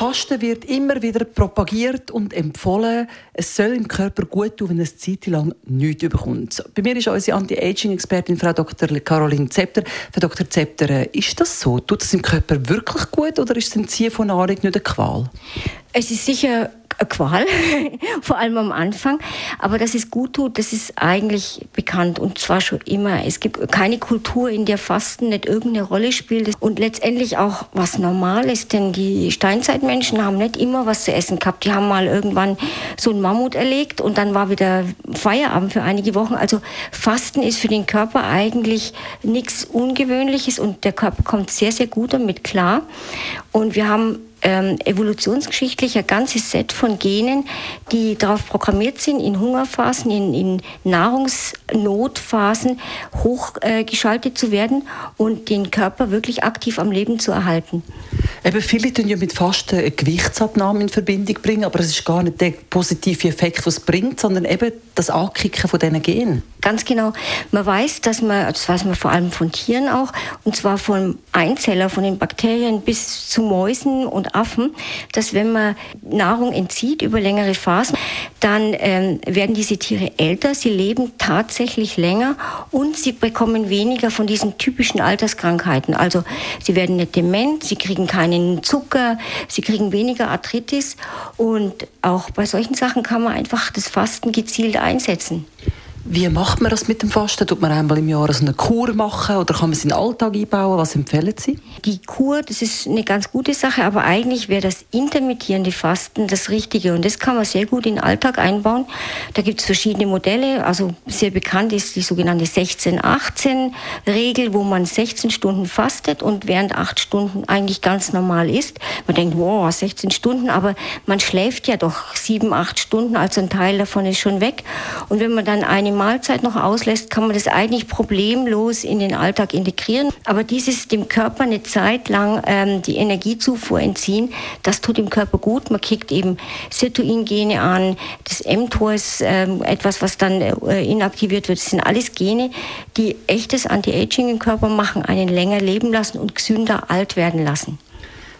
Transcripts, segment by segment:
Fasten wird immer wieder propagiert und empfohlen. Es soll im Körper gut tun, wenn es Zeit lang nichts überkommt. Bei mir ist unsere Anti-Aging-Expertin Frau Dr. Caroline Zepter. Frau Dr. Zepter, ist das so? Tut es im Körper wirklich gut oder ist das Entziehen von Nahrung nicht eine Qual? Es ist sicher eine Qual, vor allem am Anfang. Aber dass es gut tut, das ist eigentlich bekannt und zwar schon immer. Es gibt keine Kultur, in der Fasten nicht irgendeine Rolle spielt und letztendlich auch was normal ist, denn die Steinzeitmenschen haben nicht immer was zu essen gehabt. Die haben mal irgendwann so einen Mammut erlegt und dann war wieder Feierabend für einige Wochen. Also Fasten ist für den Körper eigentlich nichts Ungewöhnliches und der Körper kommt sehr, sehr gut damit klar. Und wir haben ähm, evolutionsgeschichtlich ein ganzes Set von Genen, die darauf programmiert sind, in Hungerphasen, in, in Nahrungsnotphasen hochgeschaltet äh, zu werden und den Körper wirklich aktiv am Leben zu erhalten. Eben viele tun ja mit Fasten eine Gewichtsabnahme in Verbindung bringen, aber es ist gar nicht der positive Effekt, was es bringt, sondern eben das Ankicken von diesen Genen. Ganz genau. Man weiß, dass man, das weiß man vor allem von Tieren auch, und zwar von Einzeller, von den Bakterien bis zu Mäusen und Affen, dass wenn man Nahrung entzieht über längere Phasen, dann ähm, werden diese Tiere älter, sie leben tatsächlich länger und sie bekommen weniger von diesen typischen Alterskrankheiten. Also sie werden nicht dement, sie kriegen keinen Zucker, sie kriegen weniger Arthritis und auch bei solchen Sachen kann man einfach das Fasten gezielt einsetzen. Wie macht man das mit dem Fasten? Tut man einmal im Jahr so eine Kur machen oder kann man es in den Alltag einbauen? Was empfehlen Sie? Die Kur, das ist eine ganz gute Sache, aber eigentlich wäre das intermittierende Fasten das Richtige und das kann man sehr gut in den Alltag einbauen. Da gibt es verschiedene Modelle, also sehr bekannt ist die sogenannte 16-18-Regel, wo man 16 Stunden fastet und während 8 Stunden eigentlich ganz normal ist. Man denkt, wow, 16 Stunden, aber man schläft ja doch 7, 8 Stunden, also ein Teil davon ist schon weg. Und wenn man dann eine Mahlzeit noch auslässt, kann man das eigentlich problemlos in den Alltag integrieren. Aber dieses dem Körper eine Zeit lang ähm, die Energiezufuhr entziehen, das tut dem Körper gut. Man kriegt eben Sirtuin-Gene an, das mTOR ist ähm, etwas, was dann äh, inaktiviert wird. Das sind alles Gene, die echtes Anti-Aging im Körper machen, einen länger leben lassen und gesünder alt werden lassen.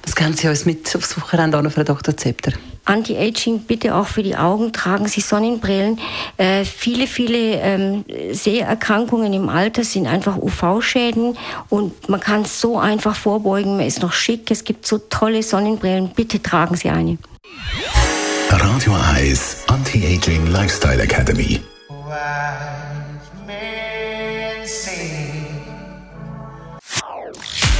Was können Sie uns mit aufs Wochenende an, Frau Dr. Zepter? Anti-Aging bitte auch für die Augen, tragen Sie Sonnenbrillen. Äh, viele, viele ähm, Seherkrankungen im Alter sind einfach UV-Schäden und man kann es so einfach vorbeugen. Man ist noch schick, es gibt so tolle Sonnenbrillen. Bitte tragen Sie eine. Radio Eyes Anti-Aging Lifestyle Academy.